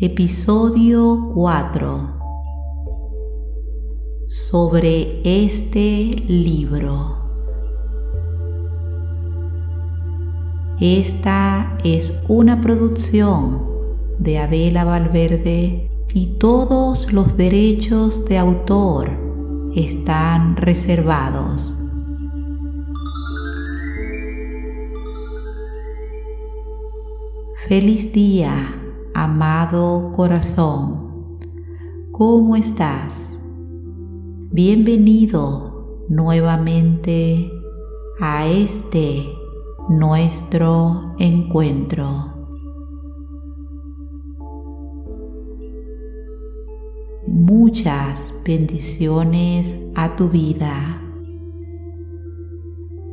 Episodio 4 Sobre este libro. Esta es una producción de Adela Valverde y todos los derechos de autor están reservados. Feliz día, amado corazón. ¿Cómo estás? Bienvenido nuevamente a este nuestro encuentro. Muchas bendiciones a tu vida.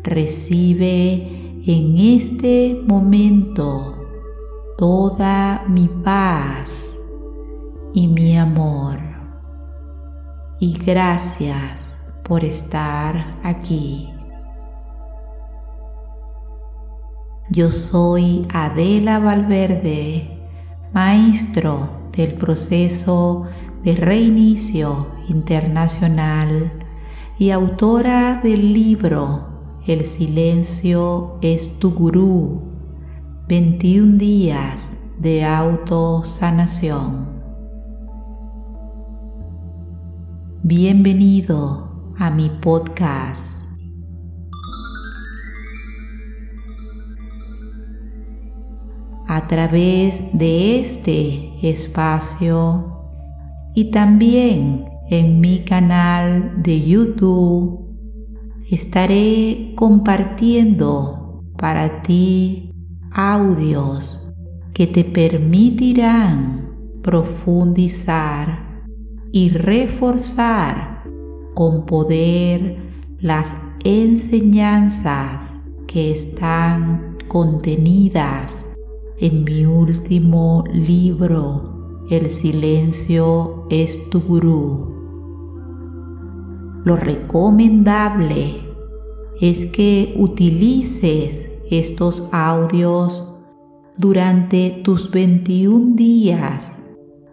Recibe en este momento toda mi paz y mi amor. Y gracias por estar aquí. Yo soy Adela Valverde, maestro del proceso de reinicio internacional y autora del libro El silencio es tu gurú 21 días de autosanación. Bienvenido a mi podcast. A través de este espacio y también en mi canal de YouTube estaré compartiendo para ti audios que te permitirán profundizar y reforzar con poder las enseñanzas que están contenidas en mi último libro, El silencio es tu gurú. Lo recomendable es que utilices estos audios durante tus 21 días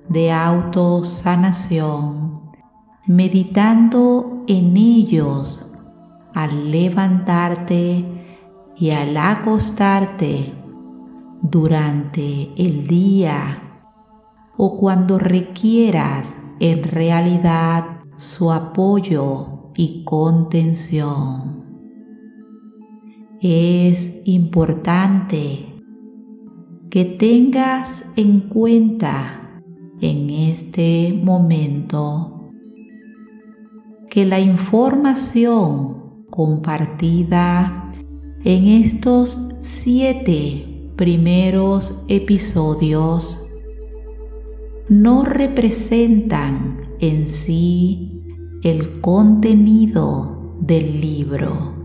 de autosanación, meditando en ellos al levantarte y al acostarte durante el día o cuando requieras en realidad su apoyo y contención. Es importante que tengas en cuenta en este momento que la información compartida en estos siete primeros episodios no representan en sí el contenido del libro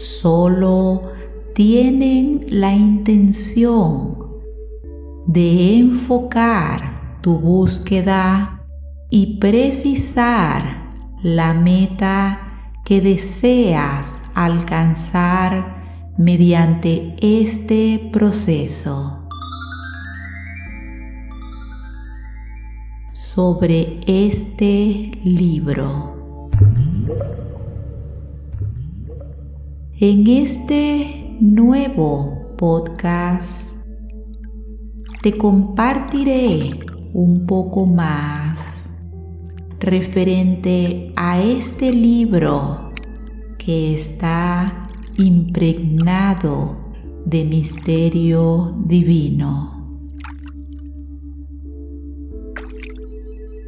solo tienen la intención de enfocar tu búsqueda y precisar la meta que deseas alcanzar mediante este proceso. Sobre este libro. En este nuevo podcast te compartiré un poco más referente a este libro que está impregnado de misterio divino.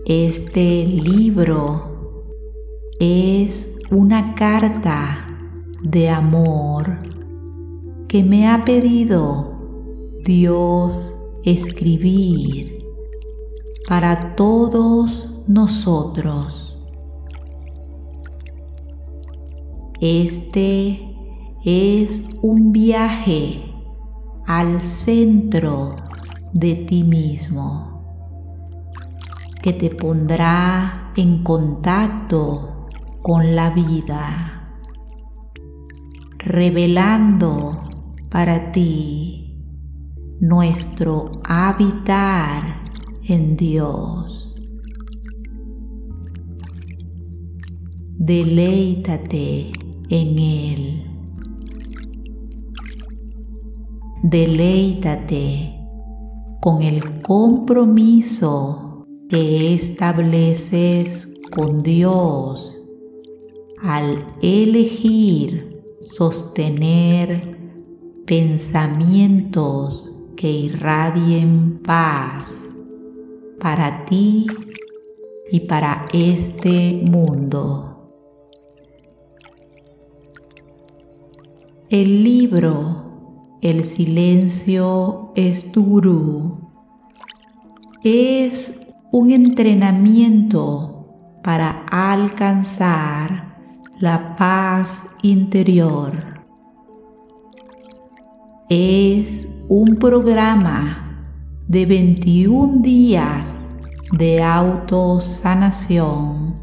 Este libro es una carta de amor que me ha pedido Dios escribir para todos nosotros. Este es un viaje al centro de ti mismo que te pondrá en contacto con la vida revelando para ti nuestro habitar en Dios. Deleítate en Él. Deleítate con el compromiso que estableces con Dios al elegir sostener pensamientos que irradien paz para ti y para este mundo. El libro El silencio es tu es un entrenamiento para alcanzar la paz interior. Es un programa de 21 días de autosanación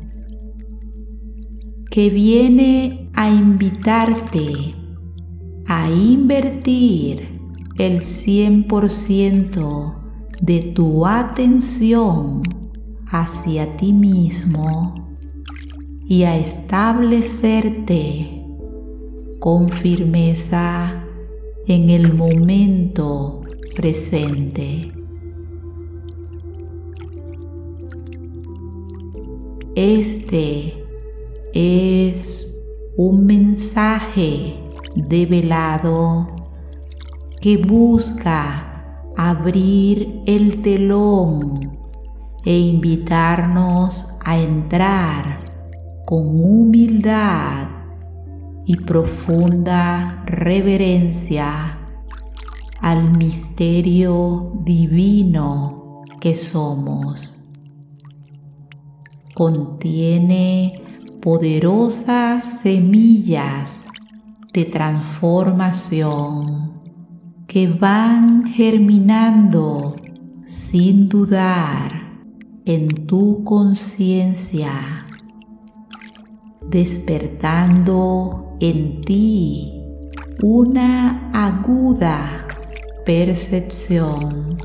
que viene a invitarte a invertir el 100% de tu atención hacia ti mismo y a establecerte con firmeza en el momento presente. Este es un mensaje develado que busca abrir el telón e invitarnos a entrar con humildad y profunda reverencia al misterio divino que somos. Contiene poderosas semillas de transformación que van germinando sin dudar en tu conciencia, despertando en ti una aguda percepción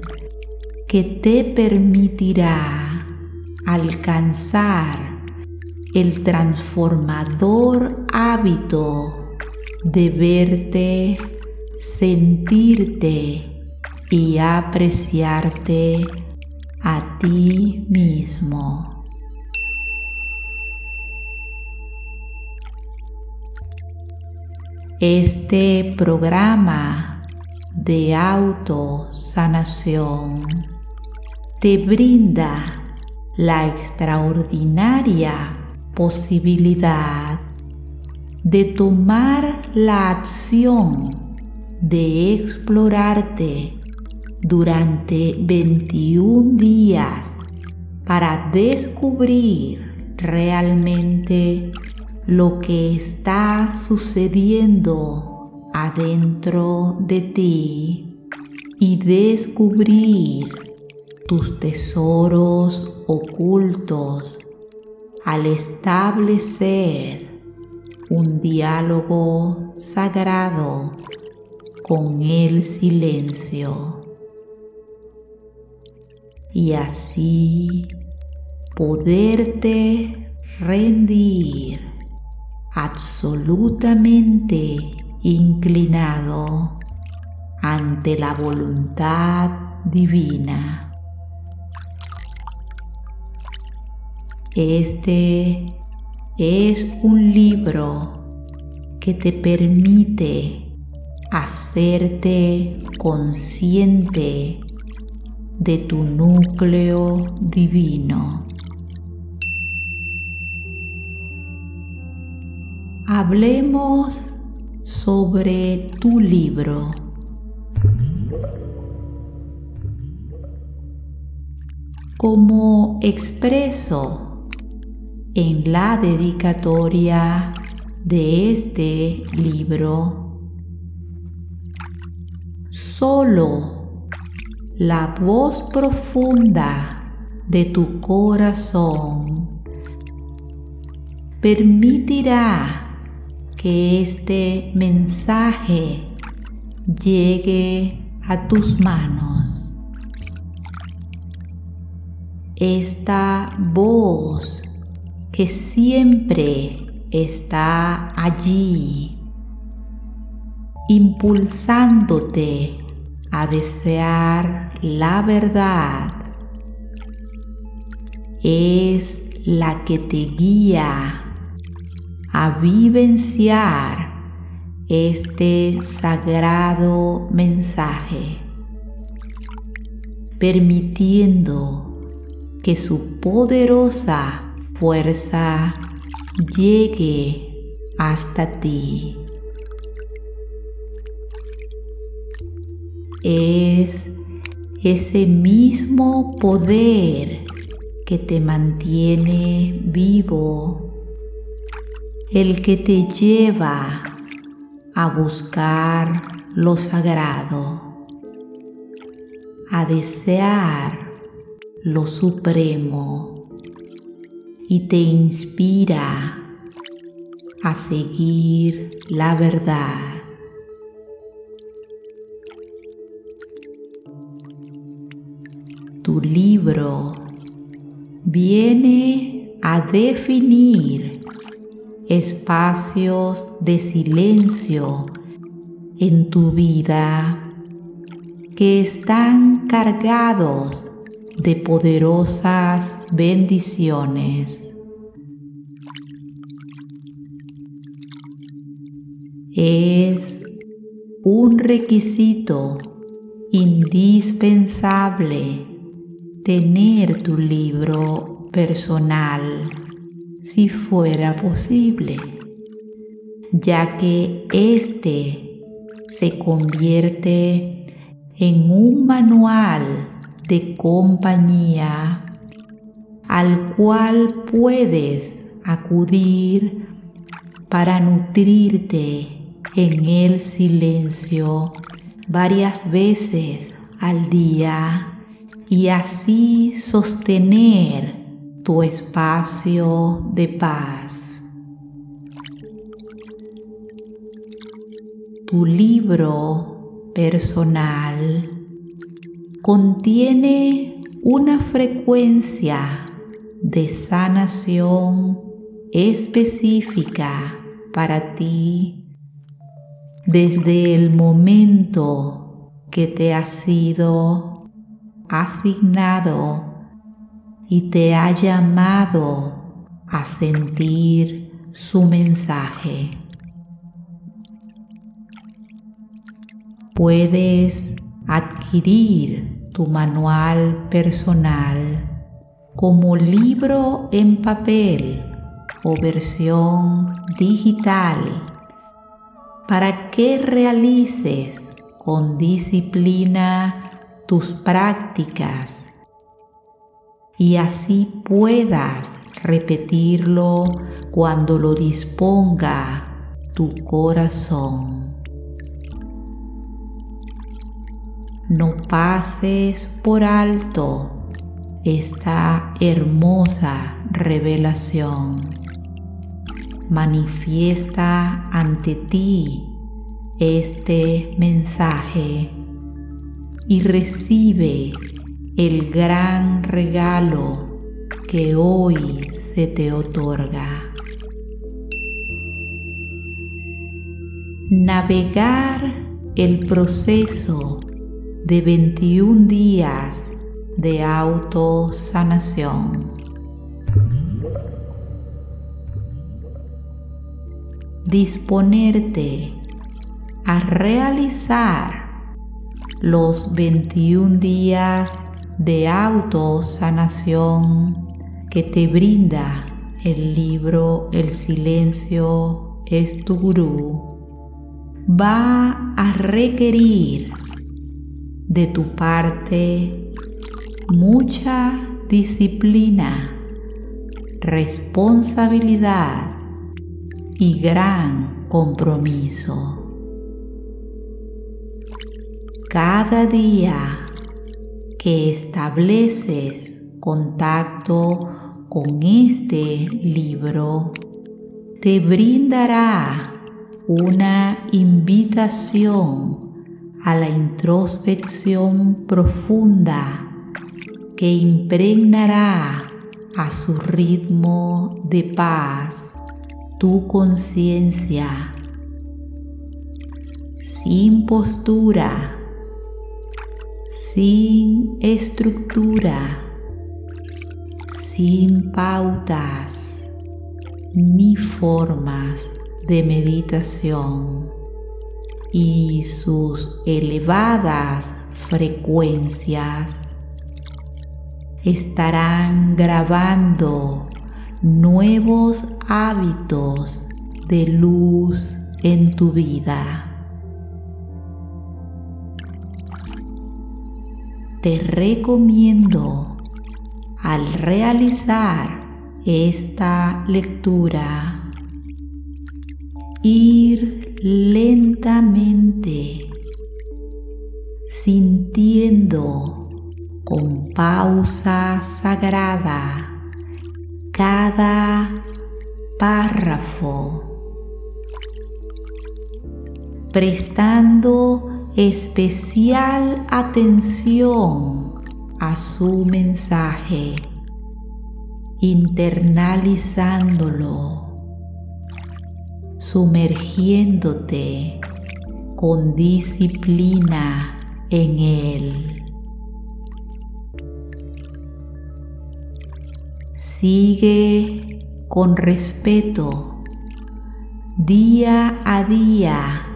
que te permitirá alcanzar el transformador hábito de verte, sentirte y apreciarte a ti mismo. Este programa de autosanación te brinda la extraordinaria posibilidad de tomar la acción de explorarte durante 21 días para descubrir realmente lo que está sucediendo adentro de ti y descubrir tus tesoros ocultos al establecer un diálogo sagrado con el silencio. Y así poderte rendir absolutamente inclinado ante la voluntad divina. Este es un libro que te permite hacerte consciente de tu núcleo divino. Hablemos sobre tu libro. Como expreso en la dedicatoria de este libro, solo la voz profunda de tu corazón permitirá que este mensaje llegue a tus manos. Esta voz que siempre está allí, impulsándote a desear la verdad, es la que te guía a vivenciar este sagrado mensaje, permitiendo que su poderosa fuerza llegue hasta ti. Es ese mismo poder que te mantiene vivo el que te lleva a buscar lo sagrado, a desear lo supremo y te inspira a seguir la verdad. Tu libro viene a definir espacios de silencio en tu vida que están cargados de poderosas bendiciones. Es un requisito indispensable tener tu libro personal si fuera posible, ya que éste se convierte en un manual de compañía al cual puedes acudir para nutrirte en el silencio varias veces al día y así sostener tu espacio de paz. Tu libro personal contiene una frecuencia de sanación específica para ti desde el momento que te ha sido asignado y te ha llamado a sentir su mensaje. Puedes adquirir tu manual personal como libro en papel o versión digital para que realices con disciplina tus prácticas y así puedas repetirlo cuando lo disponga tu corazón. No pases por alto esta hermosa revelación. Manifiesta ante ti este mensaje y recibe el gran regalo que hoy se te otorga. Navegar el proceso de 21 días de autosanación. Disponerte a realizar los 21 días de autosanación que te brinda el libro El silencio es tu gurú va a requerir de tu parte mucha disciplina, responsabilidad y gran compromiso. Cada día que estableces contacto con este libro te brindará una invitación a la introspección profunda que impregnará a su ritmo de paz tu conciencia. Sin postura, sin estructura, sin pautas ni formas de meditación y sus elevadas frecuencias estarán grabando nuevos hábitos de luz en tu vida. Te recomiendo al realizar esta lectura ir lentamente sintiendo con pausa sagrada cada párrafo, prestando especial atención a su mensaje, internalizándolo, sumergiéndote con disciplina en él. Sigue con respeto día a día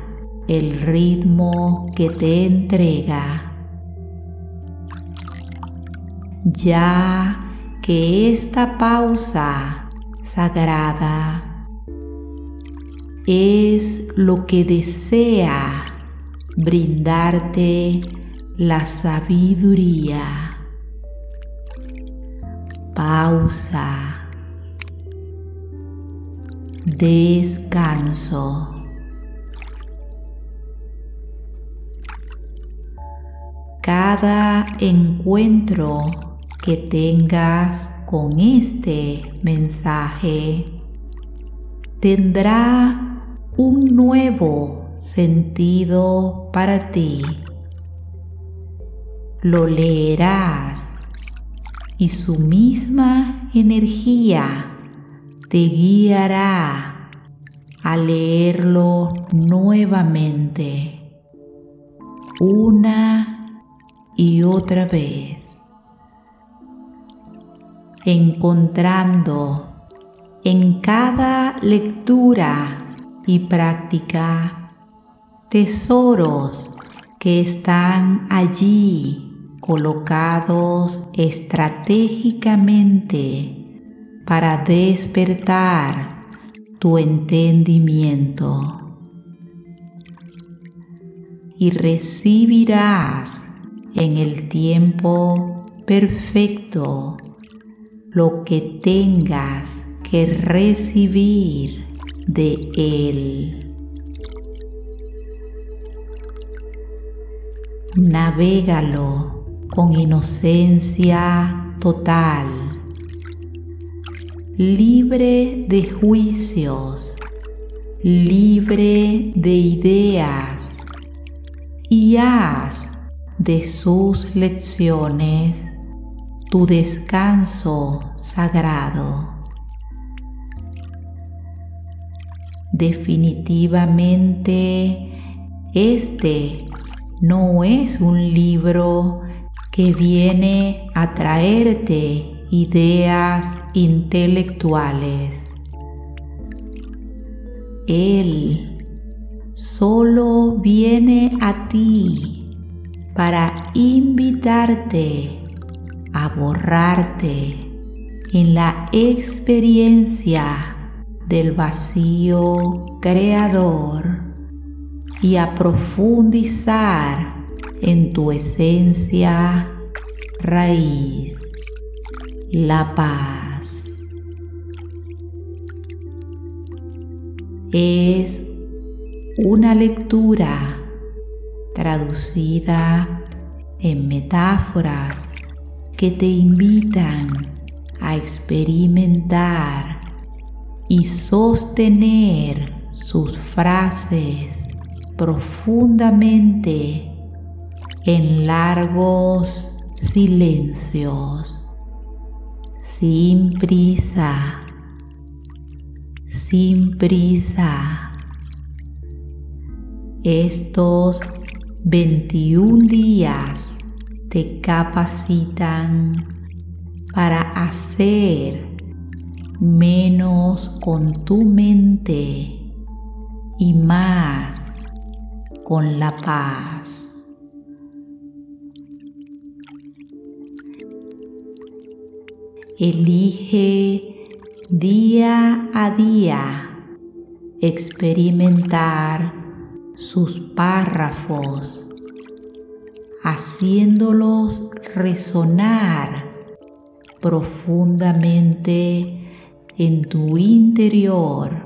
el ritmo que te entrega. Ya que esta pausa sagrada es lo que desea brindarte la sabiduría pausa, descanso. Cada encuentro que tengas con este mensaje tendrá un nuevo sentido para ti. Lo leerás y su misma energía te guiará a leerlo nuevamente una y otra vez, encontrando en cada lectura y práctica tesoros que están allí colocados estratégicamente para despertar tu entendimiento. Y recibirás en el tiempo perfecto lo que tengas que recibir de Él. Navégalo con inocencia total, libre de juicios, libre de ideas y haz de sus lecciones tu descanso sagrado. Definitivamente, este no es un libro que viene a traerte ideas intelectuales. Él solo viene a ti para invitarte a borrarte en la experiencia del vacío creador y a profundizar en tu esencia raíz, la paz. Es una lectura traducida en metáforas que te invitan a experimentar y sostener sus frases profundamente en largos silencios, sin prisa, sin prisa. Estos 21 días te capacitan para hacer menos con tu mente y más con la paz. Elige día a día experimentar sus párrafos, haciéndolos resonar profundamente en tu interior,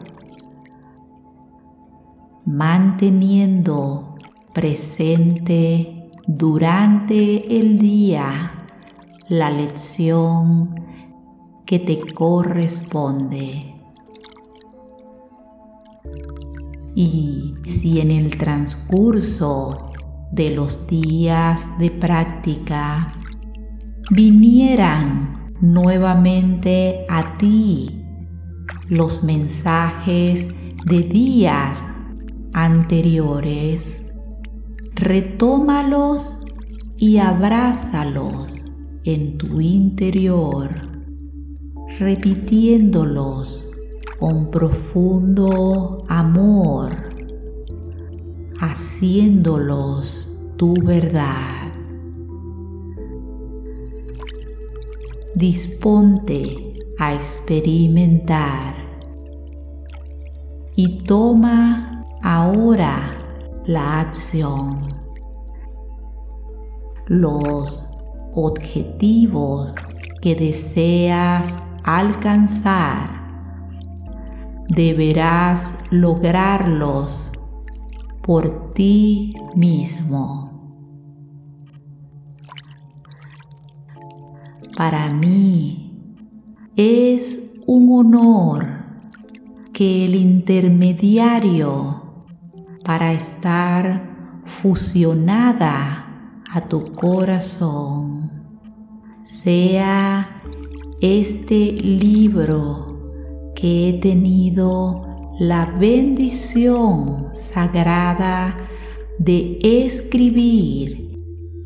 manteniendo presente durante el día la lección que te corresponde. Y si en el transcurso de los días de práctica vinieran nuevamente a ti los mensajes de días anteriores, retómalos y abrázalos en tu interior, repitiéndolos con profundo amor, haciéndolos tu verdad. Disponte a experimentar y toma ahora la acción. Los objetivos que deseas alcanzar deberás lograrlos por ti mismo. Para mí es un honor que el intermediario para estar fusionada a tu corazón sea este libro he tenido la bendición sagrada de escribir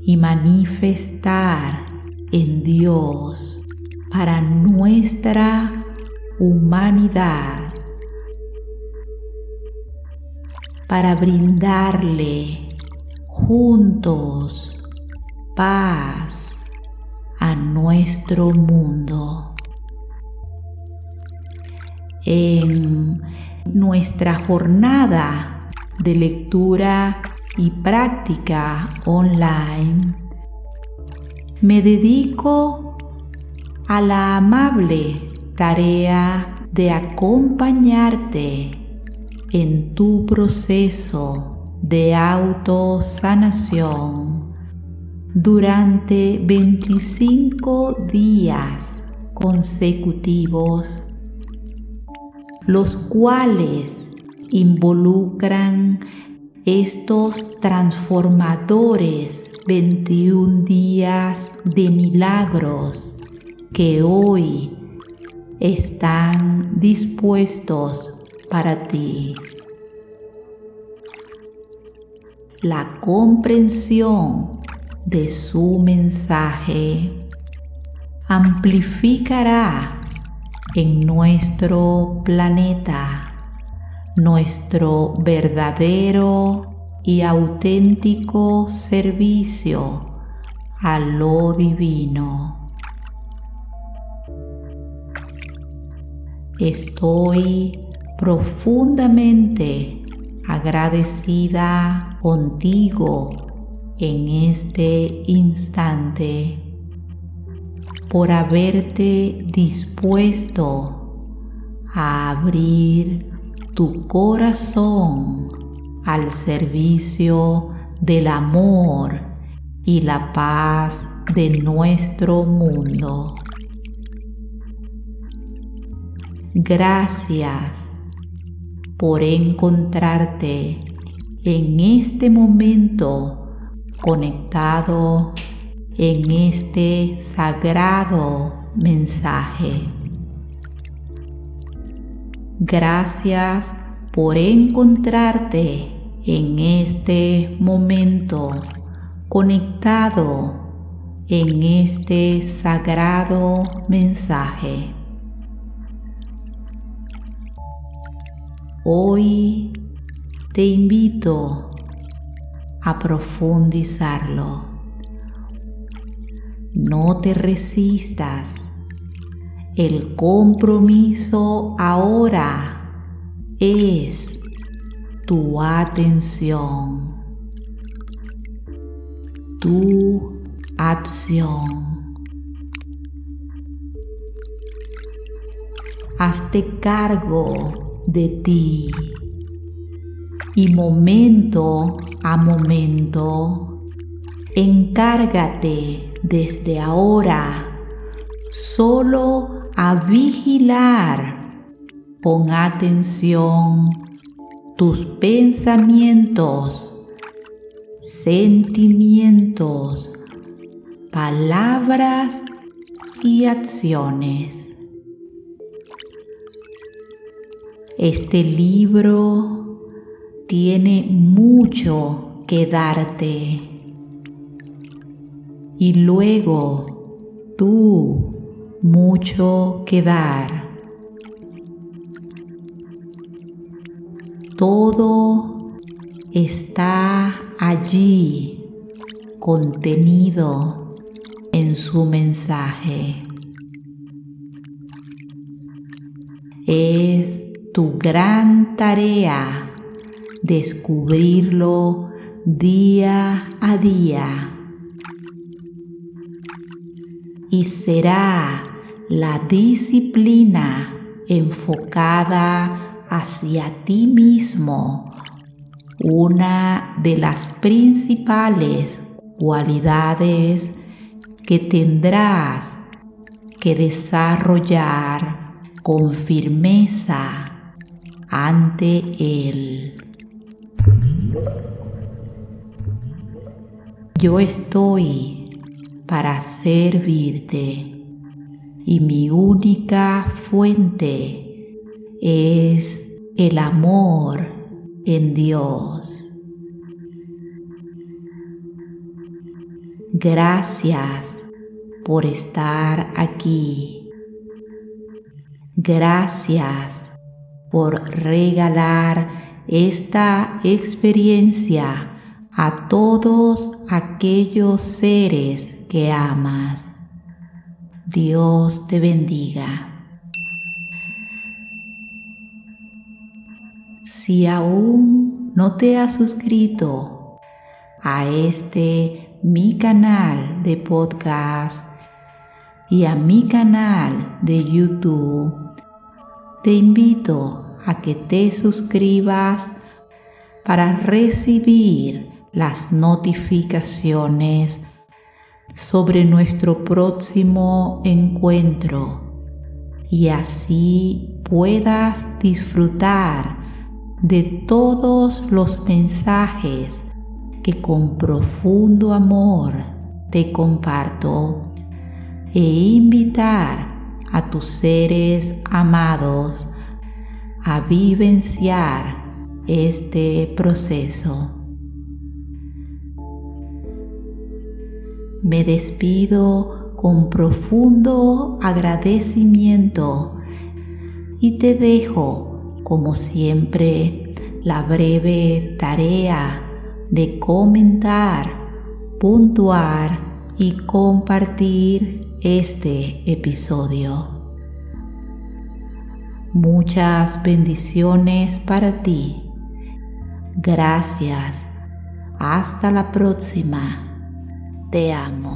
y manifestar en Dios para nuestra humanidad, para brindarle juntos paz a nuestro mundo en nuestra jornada de lectura y práctica online, me dedico a la amable tarea de acompañarte en tu proceso de autosanación. Durante 25 días consecutivos los cuales involucran estos transformadores 21 días de milagros que hoy están dispuestos para ti. La comprensión de su mensaje amplificará en nuestro planeta, nuestro verdadero y auténtico servicio a lo divino. Estoy profundamente agradecida contigo en este instante por haberte dispuesto a abrir tu corazón al servicio del amor y la paz de nuestro mundo. Gracias por encontrarte en este momento conectado en este sagrado mensaje. Gracias por encontrarte en este momento conectado en este sagrado mensaje. Hoy te invito a profundizarlo. No te resistas. El compromiso ahora es tu atención, tu acción. Hazte cargo de ti y momento a momento encárgate desde ahora solo a vigilar con atención tus pensamientos, sentimientos, palabras y acciones. Este libro tiene mucho que darte. Y luego tú mucho que dar. Todo está allí contenido en su mensaje. Es tu gran tarea descubrirlo día a día. Y será la disciplina enfocada hacia ti mismo una de las principales cualidades que tendrás que desarrollar con firmeza ante Él. Yo estoy para servirte y mi única fuente es el amor en Dios. Gracias por estar aquí. Gracias por regalar esta experiencia a todos aquellos seres que amas. Dios te bendiga. Si aún no te has suscrito a este mi canal de podcast y a mi canal de YouTube, te invito a que te suscribas para recibir las notificaciones sobre nuestro próximo encuentro y así puedas disfrutar de todos los mensajes que con profundo amor te comparto e invitar a tus seres amados a vivenciar este proceso. Me despido con profundo agradecimiento y te dejo, como siempre, la breve tarea de comentar, puntuar y compartir este episodio. Muchas bendiciones para ti. Gracias. Hasta la próxima. Te amo.